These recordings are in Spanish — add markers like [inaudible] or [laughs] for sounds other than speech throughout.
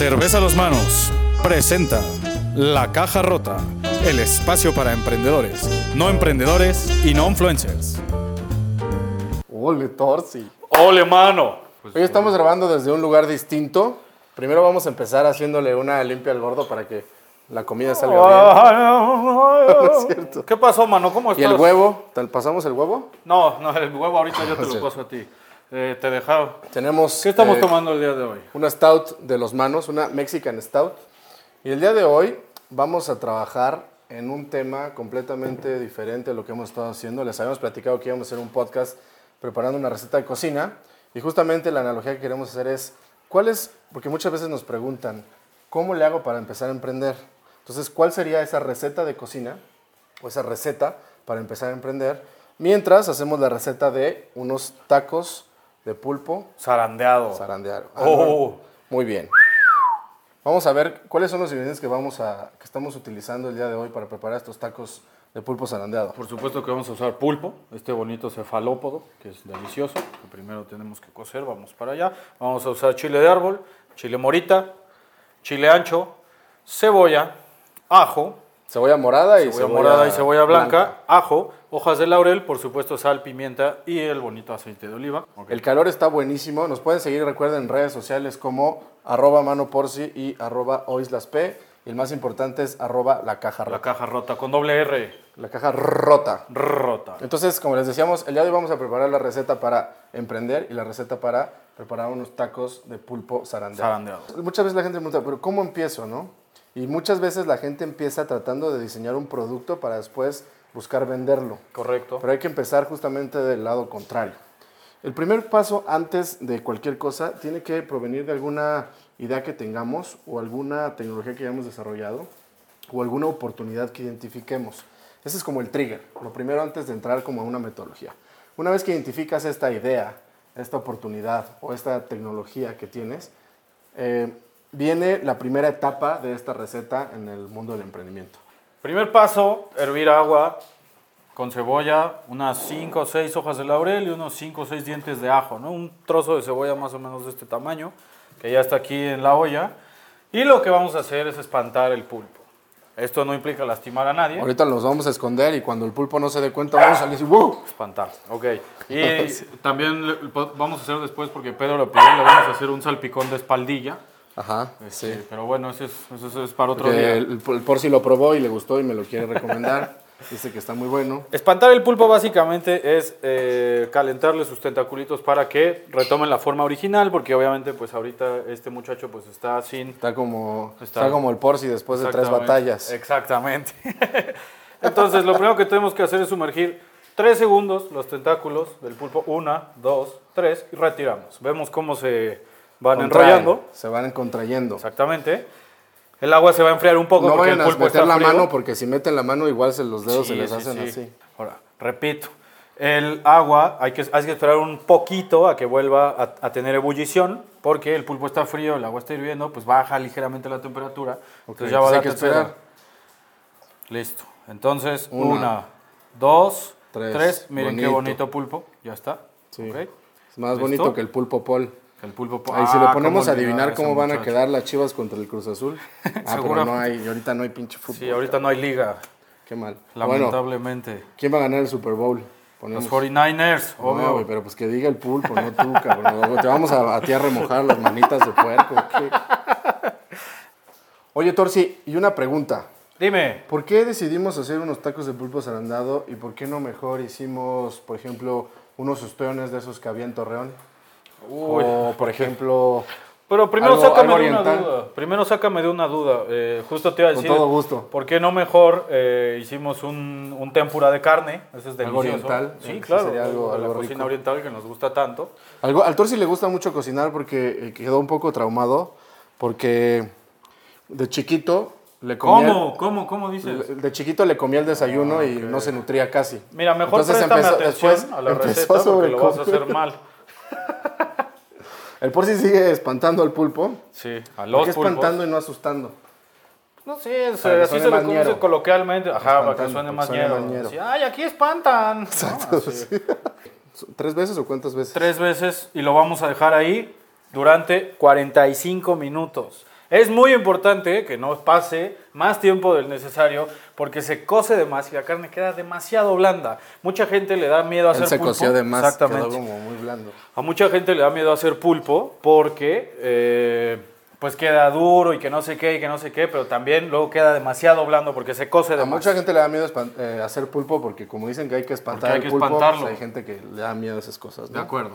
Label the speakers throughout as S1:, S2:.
S1: Cerveza a los manos presenta La Caja Rota, el espacio para emprendedores, no emprendedores y no influencers.
S2: Ole, Torsi.
S1: ¡Ole, mano!
S2: Hoy estamos grabando desde un lugar distinto. Primero vamos a empezar haciéndole una limpia al gordo para que la comida salga bien. [laughs] es cierto.
S1: ¿Qué pasó, mano? ¿Cómo
S2: ¿Y
S1: estás?
S2: el huevo? ¿Te pasamos el huevo?
S1: No, no, el huevo ahorita yo te lo [laughs] paso a ti. Eh, te dejado.
S2: Tenemos
S1: ¿Qué estamos
S2: eh,
S1: tomando el día de hoy?
S2: una stout de los manos, una Mexican stout. Y el día de hoy vamos a trabajar en un tema completamente diferente a lo que hemos estado haciendo. Les habíamos platicado que íbamos a hacer un podcast preparando una receta de cocina. Y justamente la analogía que queremos hacer es, ¿cuál es? Porque muchas veces nos preguntan, ¿cómo le hago para empezar a emprender? Entonces, ¿cuál sería esa receta de cocina o esa receta para empezar a emprender? Mientras hacemos la receta de unos tacos de pulpo
S1: Zarandeado.
S2: zarandeado. Ah,
S1: Oh.
S2: Muy bien. Vamos a ver cuáles son los ingredientes que vamos a que estamos utilizando el día de hoy para preparar estos tacos de pulpo zarandeado.
S1: Por supuesto que vamos a usar pulpo, este bonito cefalópodo, que es delicioso, que primero tenemos que cocer, vamos para allá. Vamos a usar chile de árbol, chile morita, chile ancho, cebolla, ajo,
S2: Cebolla morada y
S1: cebolla morada y cebolla blanca, ajo, hojas de laurel, por supuesto sal, pimienta y el bonito aceite de oliva.
S2: El calor está buenísimo. Nos pueden seguir, recuerden, en redes sociales como arroba manoporci y arroba oislasp. Y el más importante es arroba la caja
S1: La
S2: rota.
S1: caja rota con doble R,
S2: La caja rota.
S1: rota.
S2: Entonces, como les decíamos, el día de hoy vamos a preparar la receta para emprender y la receta para preparar unos tacos de pulpo zarandeado.
S1: Zarandeado.
S2: Muchas veces la gente me pregunta, pero ¿cómo empiezo, no? Y muchas veces la gente empieza tratando de diseñar un producto para después buscar venderlo.
S1: Correcto.
S2: Pero hay que empezar justamente del lado contrario. El primer paso antes de cualquier cosa tiene que provenir de alguna idea que tengamos o alguna tecnología que hayamos desarrollado o alguna oportunidad que identifiquemos. Ese es como el trigger, lo primero antes de entrar como a una metodología. Una vez que identificas esta idea, esta oportunidad o esta tecnología que tienes, eh, viene la primera etapa de esta receta en el mundo del emprendimiento.
S1: Primer paso, hervir agua con cebolla, unas 5 o 6 hojas de laurel y unos 5 o 6 dientes de ajo, ¿no? Un trozo de cebolla más o menos de este tamaño, que ya está aquí en la olla. Y lo que vamos a hacer es espantar el pulpo. Esto no implica lastimar a nadie.
S2: Ahorita los vamos a esconder y cuando el pulpo no se dé cuenta vamos a salir así, ¡wow!
S1: Espantar, ok. Y [laughs] también vamos a hacer después, porque Pedro lo pidió, le vamos a hacer un salpicón de espaldilla.
S2: Ajá,
S1: Este,
S2: sí.
S1: Pero bueno, eso es, eso es para otro
S2: Porque
S1: día.
S2: el, el por si lo probó y le gustó y me lo quiere recomendar. [laughs] Dice que está muy bueno.
S1: Espantar el pulpo básicamente es eh, calentarle sus tentaculitos para que retomen la forma original, porque obviamente pues ahorita este muchacho pues está sin...
S2: Está como,
S1: Está-
S2: está como el Porci después de tres batallas.
S1: Exactamente. [laughs] Entonces lo primero que tenemos que hacer es sumergir tres segundos los tentáculos del pulpo. Una, dos, tres y retiramos. Vemos cómo se van
S2: Contraen,
S1: enrollando.
S2: Se van contrayendo.
S1: Exactamente. El agua se va a enfriar un poco
S2: No
S1: porque
S2: vayan
S1: el
S2: a
S1: pulpo
S2: meter
S1: está
S2: la
S1: frío.
S2: mano porque si meten la mano igual se los dedos se
S1: Sí,
S2: les
S1: sí,
S2: hacen
S1: sí.
S2: así.
S1: Ahora, repito, el agua hay que, hay que esperar un poquito a que vuelva a, a tener ebullición, porque el pulpo está frío, el agua está hirviendo, pues baja ligeramente la temperatura. Entonces ya va la
S2: hay que esperar.
S1: Listo. Entonces,
S2: Una,
S1: una, dos,
S2: tres.
S1: tres. Miren qué
S2: Bonito.
S1: bonito pulpo. Ya está.
S2: Sí.
S1: Ok.
S2: Es más
S1: ¿Listo?
S2: bonito que el pulpo Paul.
S1: El pulpo.
S2: Ahí si
S1: Ah,
S2: le ponemos a adivinar cómo van a quedar las chivas contra el Cruz Azul. Ah, pero no hay, ahorita no hay pinche fútbol.
S1: Sí, ahorita no hay liga,
S2: Qué mal. Bueno,
S1: lamentablemente.
S2: ¿quién va a ganar el Super Bowl?
S1: Los
S2: Ponemos.
S1: 49ers,
S2: No,
S1: obvio.
S2: güey, pero pues que diga el pulpo, no tú, cabrón. [laughs] Te vamos a, a ti a remojar las manitas de puerco. ¿qué? Oye, Torsi, y una pregunta.
S1: Dime.
S2: ¿Por qué decidimos hacer unos tacos de pulpo zarandado y por qué no mejor hicimos, por ejemplo, unos ostiones de esos que había en Torreón?
S1: Uy.
S2: O, por ejemplo,
S1: Pero primero
S2: Algo-
S1: sácame
S2: algo
S1: de una duda. Primero sácame de una duda. Eh, justo te iba a
S2: con
S1: decir.
S2: todo gusto.
S1: ¿Por qué no mejor eh, hicimos un, un tempura de carne? Eso es
S2: Algo
S1: delicioso.
S2: oriental,
S1: Sí,
S2: eh,
S1: claro.
S2: sería algo-
S1: la
S2: algo
S1: cocina oriental que nos gusta tanto.
S2: Algo, al Torsi le gusta mucho cocinar porque eh, quedó un poco traumado porque de chiquito le comía...
S1: ¿Cómo? ¿Cómo? ¿Cómo dices?
S2: De chiquito le comía el desayuno y no se nutría casi.
S1: Mira, mejor
S2: Entonces
S1: préstame
S2: empezó-
S1: atención a la receta porque lo vas a hacer mal.
S2: El Porci sigue espantando al pulpo.
S1: Sí, a
S2: ¿Por
S1: los
S2: qué
S1: pulpos.
S2: espantando y no asustando?
S1: No sé, así se
S2: más
S1: conoce coloquialmente. Ajá, para que suene más. Así, Ay, aquí espantan. [laughs] ¿no? Así. [laughs]
S2: ¿Tres veces o cuántas veces?
S1: Tres veces y lo vamos a dejar ahí durante 45 minutos. Es muy importante que no pase más tiempo del necesario porque se cose demasiado y la carne queda demasiado blanda. Mucha gente le da miedo a hacer
S2: Él se
S1: pulpo.
S2: coció de más,
S1: Exactamente.
S2: quedó como muy blando.
S1: A mucha gente le da miedo hacer pulpo porque eh, pues queda duro y que no sé qué y que no sé qué, pero también luego queda demasiado blando porque se cose de
S2: A
S1: más.
S2: mucha gente le da miedo eh, hacer pulpo porque como dicen que hay que espantar
S1: hay
S2: el pulpo,
S1: espantarlo.
S2: pues hay gente que le da miedo a esas cosas. ¿no?
S1: De acuerdo.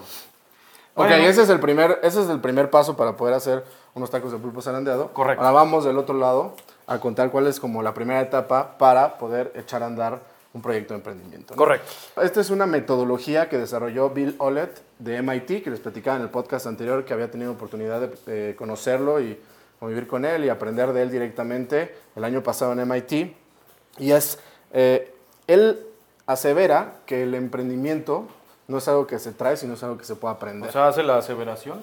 S2: Ok,
S1: Bueno.
S2: ese es el primer, ese es el primer paso para poder hacer unos tacos de pulpo zarandeado.
S1: Correcto.
S2: Ahora vamos del otro lado a contar cuál es como la primera etapa para poder echar a andar un proyecto de emprendimiento. ¿no?
S1: Correcto.
S2: Esta es una metodología que desarrolló Bill Olet de MIT, que les platicaba en el podcast anterior que había tenido oportunidad de eh, conocerlo y convivir con él y aprender de él directamente el año pasado en MIT. Y es, eh, él asevera que el emprendimiento no es algo que se trae, sino es algo que se puede aprender.
S1: O sea, hace la aseveración.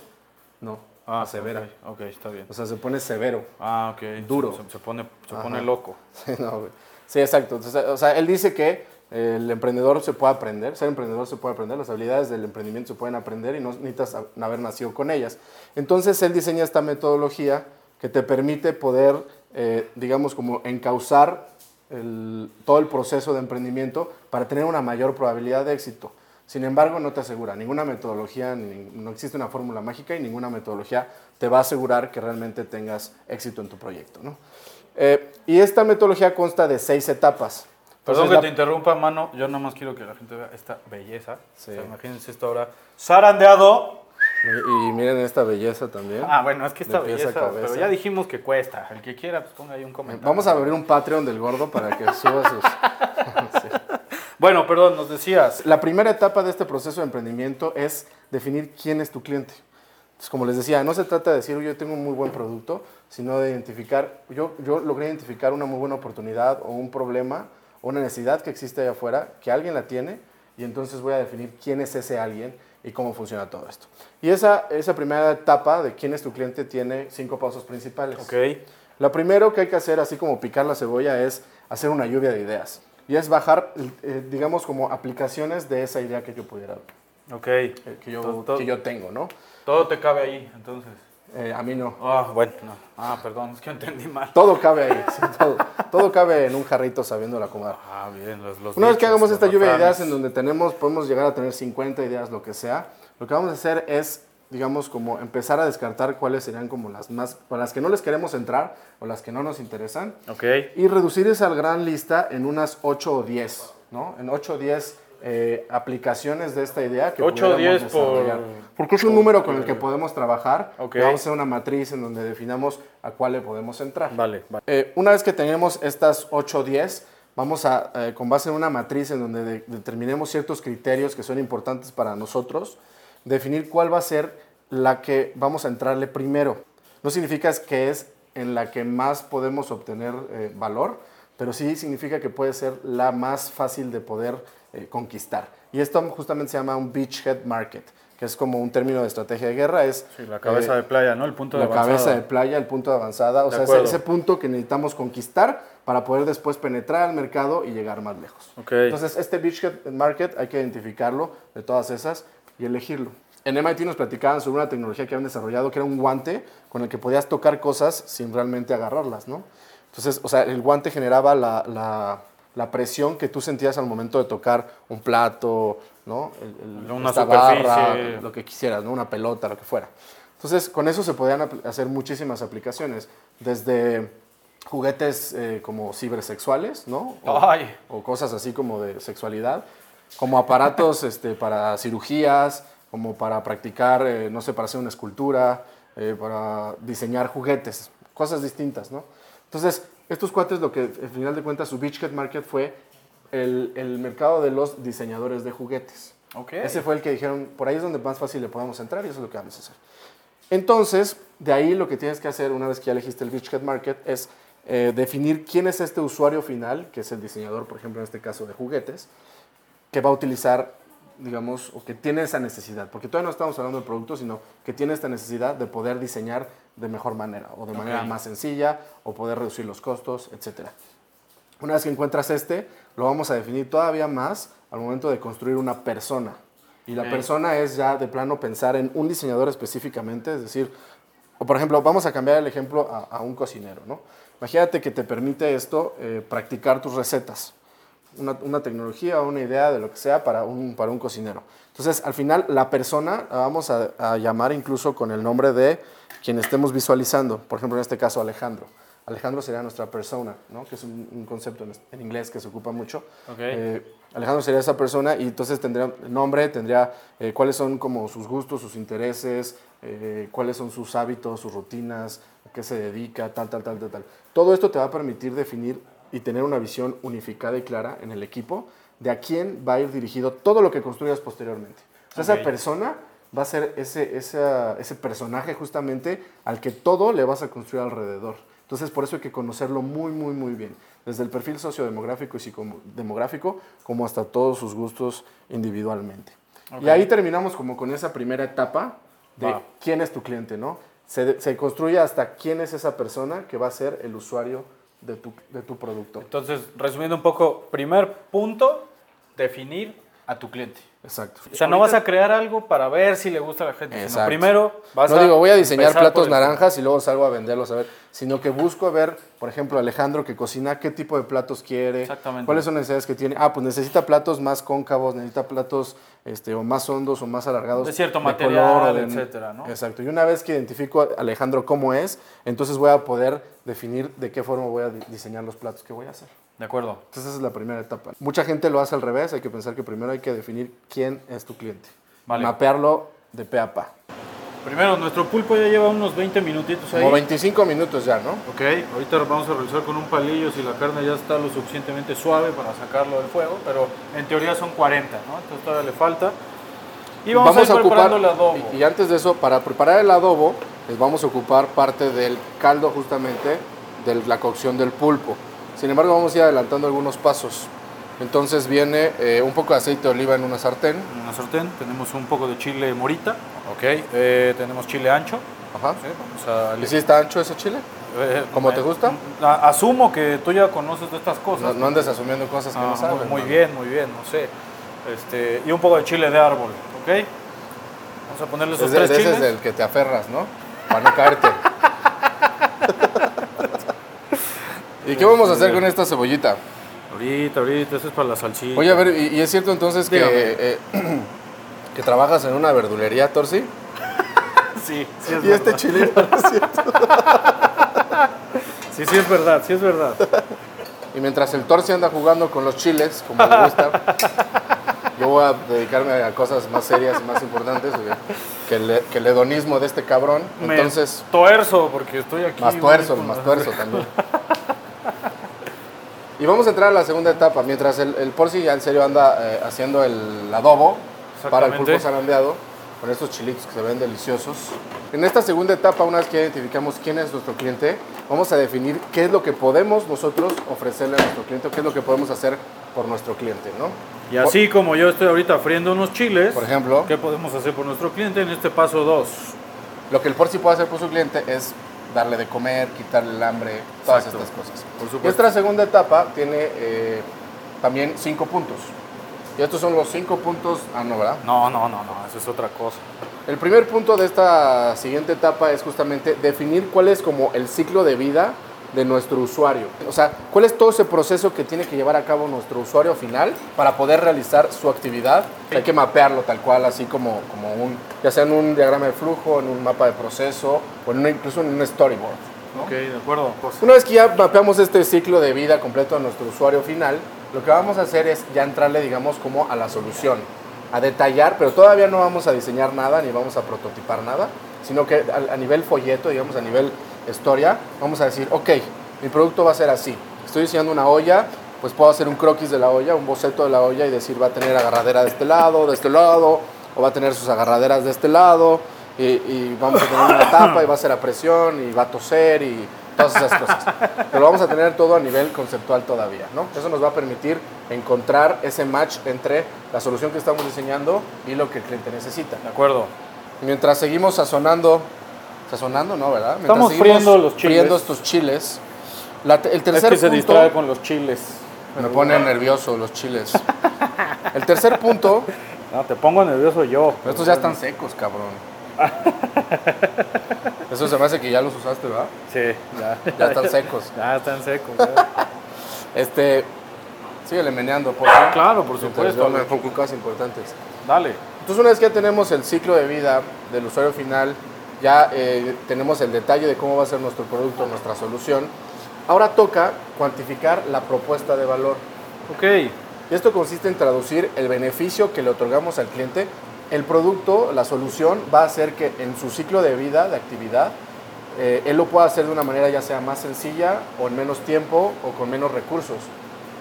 S2: no,
S1: Ah,
S2: asevera.
S1: Ok, ok, está bien.
S2: O sea, se pone severo.
S1: Ah, ok.
S2: Duro.
S1: Se, se pone, se
S2: Ajá.
S1: pone loco. [laughs]
S2: Sí, no, güey. Sí, exacto. Entonces, o sea, él dice que el emprendedor se puede aprender, ser emprendedor se puede aprender, las habilidades del emprendimiento se pueden aprender y no necesitas haber nacido con ellas. Entonces, él diseña esta metodología que te permite poder, eh, digamos, como encauzar el- todo el proceso de emprendimiento para tener una mayor probabilidad de éxito. Sin embargo, no te asegura, ninguna metodología, ni- no existe una fórmula mágica y ninguna metodología te va a asegurar que realmente tengas éxito en tu proyecto. ¿no? Eh, y esta metodología consta de seis etapas.
S1: Perdón
S2: Entonces,
S1: que
S2: la-
S1: te interrumpa, mano. Yo nada más quiero que la gente vea esta belleza.
S2: Sí.
S1: O sea, imagínense esto ahora. Zarandeado.
S2: y, y miren esta belleza también.
S1: Ah, bueno, es que esta belleza. Pero ya dijimos que cuesta. El que quiera, pues ponga ahí un comentario.
S2: Vamos a abrir un Patreon del gordo para que suba sus... [laughs]
S1: Bueno, perdón, nos decías.
S2: La primera etapa de este proceso de emprendimiento es definir quién es tu cliente. Entonces, como les decía, no se trata de decir, yo tengo un muy buen producto, sino de identificar, yo, yo logré identificar una muy buena oportunidad o un problema o una necesidad que existe allá afuera, que alguien la tiene, y entonces voy a definir quién es ese alguien y cómo funciona todo esto. Y esa, esa primera etapa de quién es tu cliente tiene cinco pasos principales.
S1: Ok.
S2: Lo primero que hay que hacer, así como picar la cebolla, es hacer una lluvia de ideas. Y es bajar, eh, digamos, como aplicaciones de esa idea que yo pudiera,
S1: Ok.
S2: eh, que, yo,
S1: Todo- todo-
S2: que yo tengo, ¿no?
S1: Todo te cabe ahí, entonces.
S2: Eh, a mí no.
S1: Ah, bueno. no. Ah, perdón, es que entendí mal.
S2: Todo cabe ahí, sí, todo, todo cabe en un jarrito sabiéndolo acomodar.
S1: Ah, bien, los, los
S2: Una vez que hagamos esta lluvia de ideas en donde tenemos, podemos llegar a tener 50 ideas, lo que sea, lo que vamos a hacer es, digamos, como empezar a descartar cuáles serían como las más, para las que no les queremos entrar o las que no nos interesan,
S1: Ok.
S2: y reducir esa gran lista en unas 8 o 10, ¿no? En 8 o 10 eh, aplicaciones de esta idea que
S1: 8 o
S2: pudiéramos
S1: 10 por-.
S2: Porque es un número con el que podemos trabajar.
S1: Ok.
S2: y Vamos a hacer una matriz en donde definamos a cuál le podemos entrar.
S1: Vale, vale.
S2: Eh, una vez que tenemos estas 8 o 10, vamos a, eh, con base en una matriz en donde de- determinemos ciertos criterios que son importantes para nosotros, definir cuál va a ser la que vamos a entrarle primero. No significa que es en la que más podemos obtener eh, valor, pero sí significa que puede ser la más fácil de poder eh, conquistar. Y esto justamente se llama un beachhead market, que es como un término de estrategia de guerra, es
S1: Sí, la cabeza
S2: eh,
S1: de playa, ¿no? El punto de
S2: la
S1: avanzada.
S2: cabeza de playa, el punto de avanzada, o
S1: De
S2: sea, ese, punto que necesitamos conquistar para poder después penetrar al mercado y llegar más lejos. Entonces, este beachhead market hay que identificarlo de todas esas y elegirlo. En MIT nos platicaban sobre una tecnología que habían desarrollado que era un guante con el que podías tocar cosas sin realmente agarrarlas, ¿no? Entonces, o sea, el guante generaba la, la- la presión que tú sentías al momento de tocar un plato, ¿no? El- el-
S1: Una
S2: esta barra, lo que quisieras, ¿no? Una pelota, lo que fuera. Entonces, con eso se podían hacer muchísimas aplicaciones, desde juguetes eh, como cibersexuales, ¿no? O,
S1: Ay.
S2: o cosas así como de sexualidad, como aparatos este, para cirugías, como para practicar, eh, no sé, para hacer una escultura, eh, para diseñar juguetes, cosas distintas, ¿no? Entonces, estos cuates, lo que al final de cuentas su Beachhead Market fue el, el mercado de los diseñadores de juguetes.
S1: Ok.
S2: Ese fue el que dijeron, por ahí es donde más fácil le podemos entrar y eso es lo que vamos a hacer. Entonces, de ahí lo que tienes que hacer una vez que ya elegiste el Beachhead Market es eh, definir quién es este usuario final, que es el diseñador, por ejemplo, en este caso de juguetes, que va a utilizar, digamos, o que tiene esa necesidad, porque todavía no estamos hablando del producto, sino que tiene esta necesidad de poder diseñar de mejor manera, o de manera más sencilla, o poder reducir los costos, etc. Una vez que encuentras este, lo vamos a definir todavía más al momento de construir una persona. Y la persona es ya de plano pensar en un diseñador específicamente, es decir, O por ejemplo, vamos a cambiar el ejemplo a, a un cocinero, ¿no? Imagínate que te permite esto eh, practicar tus recetas. Una, una, tecnología o una idea de lo que sea para un, para un cocinero. Entonces, al final, la persona la vamos a, a llamar incluso con el nombre de quien estemos visualizando. Por ejemplo, en este caso, Alejandro. Alejandro sería nuestra persona, ¿no? que es un, un concepto en, en, inglés que se ocupa mucho.
S1: Okay.
S2: Eh, Alejandro sería esa persona y entonces tendría nombre, tendría eh, cuáles son como sus gustos, sus intereses, eh, cuáles son sus hábitos, sus rutinas, a qué se dedica, tal, tal, tal, tal, tal. Todo esto te va a permitir definir y tener una visión unificada y clara en el equipo de a quién va a ir dirigido todo lo que construyas posteriormente. O sea, okay. esa persona va a ser ese, esa, ese personaje justamente al que todo le vas a construir alrededor. Entonces, por eso hay que conocerlo muy, muy, muy bien, desde el perfil sociodemográfico y psicodemográfico, como hasta todos sus gustos individualmente. Okay. Y ahí terminamos como con esa primera etapa de wow. quién es tu cliente, ¿no? Se, se, construye hasta quién es esa persona que va a ser el usuario de tu, de tu producto.
S1: Entonces, resumiendo un poco, primer punto, definir a tu cliente.
S2: Exacto.
S1: O sea, no vas a crear algo para ver si le gusta a la gente. Sino primero vas
S2: no a digo, voy a diseñar platos naranjas y luego salgo a venderlos a ver, sino que busco ver, por ejemplo, Alejandro que cocina, qué tipo de platos quiere,
S1: Exactamente.
S2: cuáles son las necesidades que tiene. Ah, pues necesita platos más cóncavos, necesita platos este, o más hondos o más alargados.
S1: De cierto de material, color, de, etcétera, ¿no?
S2: Exacto. Y una vez que identifico a Alejandro cómo es, entonces voy a poder definir de qué forma voy a diseñar los platos que voy a hacer.
S1: De acuerdo.
S2: Entonces esa es la primera etapa. Mucha gente lo hace al revés, hay que pensar que primero hay que definir quién es tu cliente.
S1: Vale.
S2: Mapearlo de pe a pa.
S1: Primero, nuestro pulpo ya lleva unos 20 minutitos ahí.
S2: Como 25 minutos ya, ¿no?
S1: Ok, ahorita vamos a revisar con un palillo si la carne ya está lo suficientemente suave para sacarlo del fuego, pero en teoría son 40, ¿no? Entonces todavía le falta. Y vamos,
S2: vamos
S1: a, ir
S2: a ocupar,
S1: el adobo.
S2: Y, y antes de eso, para preparar el adobo, les vamos a ocupar parte del caldo justamente de la cocción del pulpo. Sin embargo, vamos a ir adelantando algunos pasos. Entonces viene eh, un poco de aceite de oliva en una sartén.
S1: En una sartén tenemos un poco de chile morita. Ok. Eh, tenemos chile ancho.
S2: Ajá.
S1: Sí, vamos a...
S2: ¿Y si está ancho ese chile?
S1: Eh,
S2: ¿Cómo te gusta?
S1: Asumo que tú ya conoces de estas cosas.
S2: No, no andes asumiendo cosas que
S1: Ah,
S2: no sabes.
S1: Muy, muy bien, muy bien, no sé. Este, y un poco de chile de árbol, ¿ok? Vamos a ponerle esos
S2: Es de,
S1: tres
S2: de ese
S1: chiles.
S2: es del que te aferras, ¿no? Para no caerte. [laughs] ¿Y qué vamos a hacer con esta cebollita?
S1: Ahorita, ahorita, eso es para la salsita.
S2: Oye, a ver, ¿y, y es cierto entonces que, eh, [clears throat] que trabajas en una verdulería, Torsi? [laughs]
S1: Sí, sí es
S2: Y este
S1: verdad.
S2: chilito, ¿no es cierto?
S1: Sí, sí es verdad, sí es verdad.
S2: Y mientras el Torsi anda jugando con los chiles, como le gusta, [laughs] yo voy a dedicarme a cosas más serias y más importantes que- el, que el hedonismo de este cabrón.
S1: Me
S2: Entonces,
S1: tuerzo porque estoy aquí.
S2: más tuerzo, más tuerzo [laughs] también. Y vamos a entrar a la segunda etapa. Mientras el, el Porci ya en serio anda eh, haciendo el adobo para el pulpo zarandeado, con estos chilitos que se ven deliciosos. En esta segunda etapa, una vez que identificamos quién es nuestro cliente, vamos a definir qué es lo que podemos nosotros ofrecerle a nuestro cliente, qué es lo que podemos hacer por nuestro cliente, ¿no?
S1: Y así como yo estoy ahorita friendo unos chiles,
S2: Por ejemplo,
S1: ¿qué podemos hacer por nuestro cliente en este paso 2?
S2: lo que el Porci puede hacer por su cliente es darle de comer, quitarle el hambre, todas
S1: Exacto.
S2: estas cosas.
S1: Por supuesto.
S2: Nuestra segunda etapa tiene eh, también cinco puntos. Y estos son los cinco puntos. Ah, no, ¿verdad?
S1: No, no, no, no, eso es otra cosa.
S2: El primer punto de esta siguiente etapa es justamente definir cuál es como el ciclo de vida de nuestro usuario. O sea, cuál es todo ese proceso que tiene que llevar a cabo nuestro usuario final para poder realizar su actividad. Hay que mapearlo tal cual, así como, como un, ya sea en un diagrama de flujo, en un mapa de proceso o en una- incluso en un storyboard. ¿no?
S1: Ok, de acuerdo.
S2: Una vez que ya mapeamos este ciclo de vida completo a nuestro usuario final, lo que vamos a hacer es ya entrarle, digamos, como a la solución, a detallar, pero todavía no vamos a diseñar nada ni vamos a prototipar nada, sino que a, a nivel folleto, digamos, a nivel historia, vamos a decir, ok, mi producto va a ser así. Estoy diseñando una olla, pues puedo hacer un croquis de la olla, un boceto de la olla y decir, va a tener agarradera de este lado, de este lado, o va a tener sus agarraderas de este lado, y, y vamos a tener una tapa y va a ser a presión y va a toser y todas esas cosas. Pero vamos a tener todo a nivel conceptual todavía, ¿no? Eso nos va a permitir encontrar ese match entre la solución que estamos diseñando y lo que el cliente necesita.
S1: De acuerdo.
S2: Mientras seguimos sazonando, sazonando, ¿no, verdad? Mientras
S1: Estamos friendo los chiles.
S2: friendo estos chiles. la el
S1: Es
S2: tercer
S1: que se
S2: punto
S1: distrae con los chiles.
S2: me pone nervioso los chiles. [laughs] El tercer punto,
S1: No, te pongo nervioso yo.
S2: estos ya están secos, cabrón. [laughs] Eso se me hace que ya los usaste, ¿verdad?
S1: Sí, ya.
S2: Ya están secos. [laughs]
S1: Ya están secos. ya.
S2: Este, síguele meneando, por favor.
S1: Claro, por supuesto.
S2: en cosas importantes.
S1: Dale.
S2: Entonces, una vez que ya tenemos el ciclo de vida del usuario final, ya eh, tenemos el detalle de cómo va a ser nuestro producto, nuestra solución, ahora toca cuantificar la propuesta de valor.
S1: Ok.
S2: Y esto consiste en traducir el beneficio que le otorgamos al cliente. El producto, la solución, va a hacer que en su ciclo de vida, de actividad, eh, él lo pueda hacer de una manera ya sea más sencilla o en menos tiempo o con menos recursos.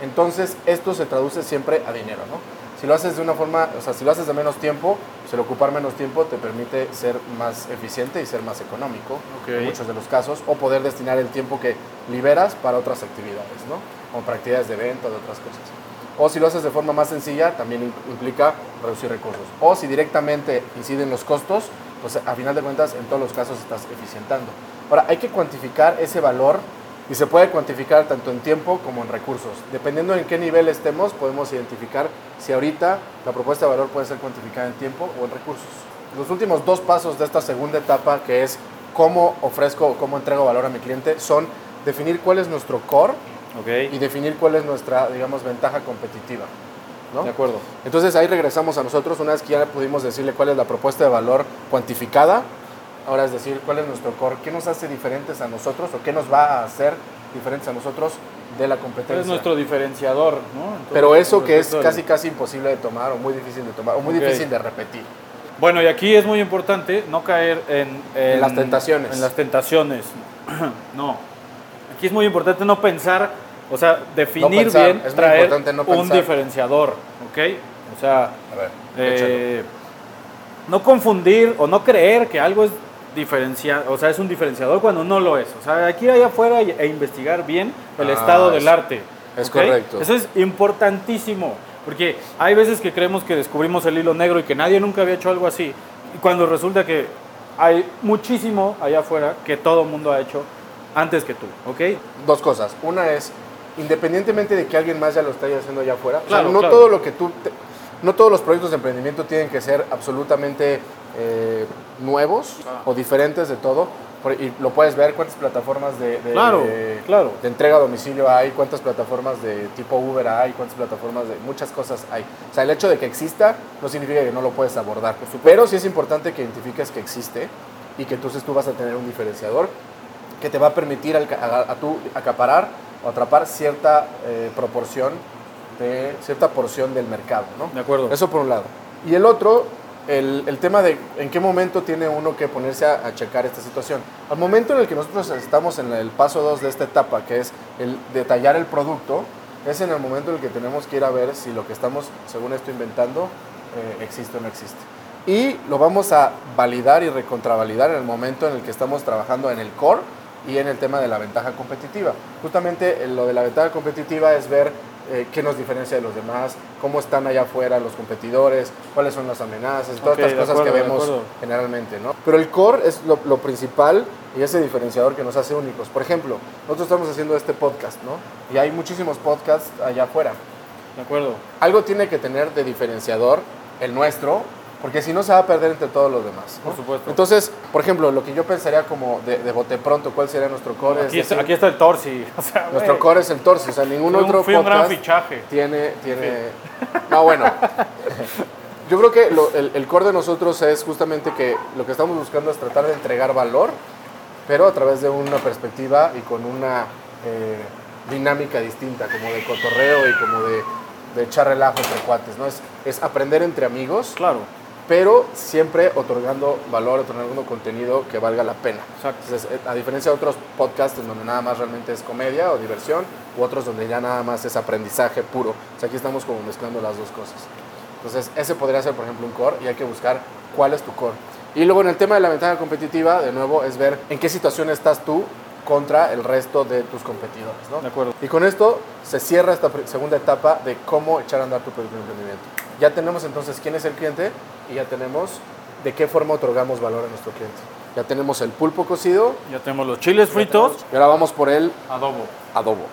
S2: Entonces, esto se traduce siempre a dinero, ¿no? Si lo haces de una forma, o sea, si lo haces de menos tiempo, pues el ocupar menos tiempo te permite ser más eficiente y ser más económico
S1: Ok.
S2: en muchos de los casos, o poder destinar el tiempo que liberas para otras actividades, ¿no? Como para actividades de venta, de otras cosas. O si lo haces de forma más sencilla, también implica reducir recursos. O si directamente inciden los costos, pues a final de cuentas en todos los casos estás eficientando. Ahora, hay que cuantificar ese valor y se puede cuantificar tanto en tiempo como en recursos. Dependiendo en qué nivel estemos, podemos identificar si ahorita la propuesta de valor puede ser cuantificada en tiempo o en recursos. Los últimos dos pasos de esta segunda etapa, que es cómo ofrezco o cómo entrego valor a mi cliente, son definir cuál es nuestro core y definir cuál es nuestra, digamos, ventaja competitiva. ¿no?
S1: De acuerdo.
S2: Entonces ahí regresamos a nosotros, una vez que ya pudimos decirle cuál es la propuesta de valor cuantificada, ahora es decir, cuál es nuestro core, qué nos hace diferentes a nosotros o qué nos va a hacer diferentes a nosotros de la competencia.
S1: Es nuestro diferenciador, ¿no?
S2: Pero eso que es casi casi imposible de tomar o muy difícil de tomar o muy difícil de repetir.
S1: Bueno, y aquí es muy importante no caer en,
S2: En las tentaciones.
S1: En las tentaciones. [clears throat] no. Aquí es muy importante no pensar, o sea, definir
S2: pensar,
S1: bien,
S2: es
S1: traer
S2: no
S1: un diferenciador, ¿ok? O sea,
S2: A ver,
S1: eh, no confundir o no creer que algo es diferenciado, o sea, es un diferenciador cuando no lo es. O sea, aquí allá afuera e investigar bien el
S2: Ah,
S1: estado del arte.
S2: es correcto.
S1: Eso es importantísimo, porque hay veces que creemos que descubrimos el hilo negro y que nadie nunca había hecho algo así, y cuando resulta que hay muchísimo allá afuera que todo el mundo ha hecho antes que tú, ¿ok?
S2: dos cosas. Una es, independientemente de que alguien más ya lo esté haciendo allá afuera, o sea,
S1: Claro,
S2: no
S1: claro.
S2: todo lo que tú, te- no todos los proyectos de emprendimiento tienen que ser absolutamente eh, nuevos
S1: Ah.
S2: o diferentes de todo. Y lo puedes ver cuántas plataformas de, de-
S1: Claro,
S2: de-
S1: claro.
S2: de entrega a domicilio hay, cuántas plataformas de tipo Uber hay, cuántas plataformas de muchas cosas hay. O sea, el hecho de que exista no significa que no lo puedes abordar. Pero sí es importante que identifiques que existe y que entonces tú vas a tener un diferenciador que te va a permitir a, a tú acaparar o atrapar cierta eh, proporción de cierta porción del mercado, ¿no?
S1: De acuerdo.
S2: Eso por un lado. Y el otro, el, tema de en qué momento tiene uno que ponerse a, a checar esta situación. Al momento en el que nosotros estamos en el paso 2 de esta etapa, que es el detallar el producto, es en el momento en el que tenemos que ir a ver si lo que estamos, según esto, inventando eh, existe o no existe. Y lo vamos a validar y recontravalidar en el momento en el que estamos trabajando en el core y en el tema de la ventaja competitiva. Justamente eh, lo de la ventaja competitiva es ver eh, qué nos diferencia de los demás, cómo están allá afuera los competidores, cuáles son las amenazas, todas
S1: Ok,
S2: estas cosas
S1: acuerdo,
S2: que vemos generalmente, ¿no? Pero el core es lo, lo principal y ese diferenciador que nos hace únicos. Por ejemplo, nosotros estamos haciendo este podcast, ¿no? Y hay muchísimos podcasts allá afuera.
S1: De acuerdo.
S2: Algo tiene que tener de diferenciador el nuestro, porque si no se va a perder entre todos los demás. ¿no?
S1: Por supuesto.
S2: Entonces, por ejemplo, lo que yo pensaría como de, de bote pronto, ¿cuál sería nuestro core? Es
S1: Aquí está,
S2: decir,
S1: aquí está el Torsi. [laughs] O sea,
S2: nuestro core es el torso, o sea, ningún
S1: fue un-
S2: otro
S1: fue un gran
S2: podcast
S1: fichaje.
S2: tiene, tiene... No, bueno. Yo creo que lo- el, el core de nosotros es justamente que lo que estamos buscando es tratar de entregar valor, pero a través de una perspectiva y con una eh, dinámica distinta, como de cotorreo y como de, de echar relajo entre cuates, ¿no? Es, es aprender entre amigos,
S1: Claro.
S2: Pero siempre otorgando valor, otorgando contenido que valga la pena.
S1: Exacto.
S2: Entonces, eh, a diferencia de otros podcasts en donde nada más realmente es comedia o diversión, u otros donde ya nada más es aprendizaje puro. O sea, aquí estamos como mezclando las dos cosas. Entonces, ese podría ser, por ejemplo, un core y hay que buscar cuál es tu core. Y luego en el tema de la ventaja competitiva, de nuevo, es ver en qué situación estás tú contra el resto de tus competidores. ¿no?
S1: De acuerdo.
S2: Y con esto se cierra esta segunda etapa de cómo echar a andar tu producto de emprendimiento. Ya tenemos entonces quién es el cliente y ya tenemos de qué forma otorgamos valor a nuestro cliente. Ya tenemos el pulpo cocido
S1: Ya tenemos los chiles fritos.
S2: y ahora vamos por el
S1: Adobo.
S2: adobo.